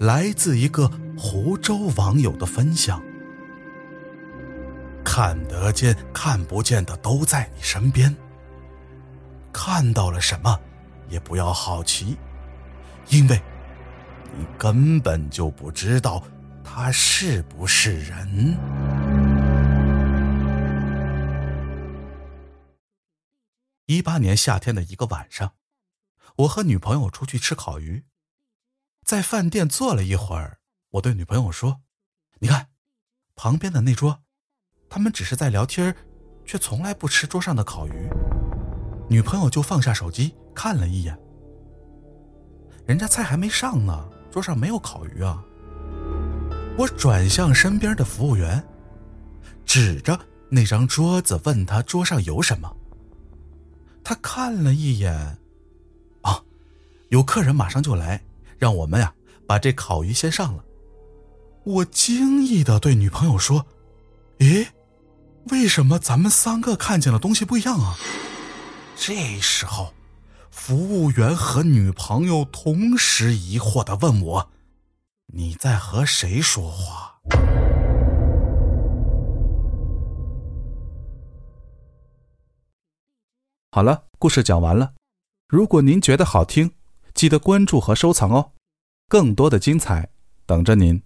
来自一个湖州网友的分享。看得见、看不见的都在你身边。看到了什么，也不要好奇，因为你根本就不知道他是不是人。一八年夏天的一个晚上，我和女朋友出去吃烤鱼。在饭店坐了一会儿，我对女朋友说：“你看，旁边的那桌，他们只是在聊天，却从来不吃桌上的烤鱼。”女朋友就放下手机看了一眼，人家菜还没上呢，桌上没有烤鱼啊。我转向身边的服务员，指着那张桌子问他桌上有什么。他看了一眼，啊，有客人马上就来。让我们呀把这烤鱼先上了。我惊异的对女朋友说：“咦，为什么咱们三个看见的东西不一样啊？”这时候，服务员和女朋友同时疑惑的问我：“你在和谁说话？”好了，故事讲完了。如果您觉得好听，记得关注和收藏哦，更多的精彩等着您。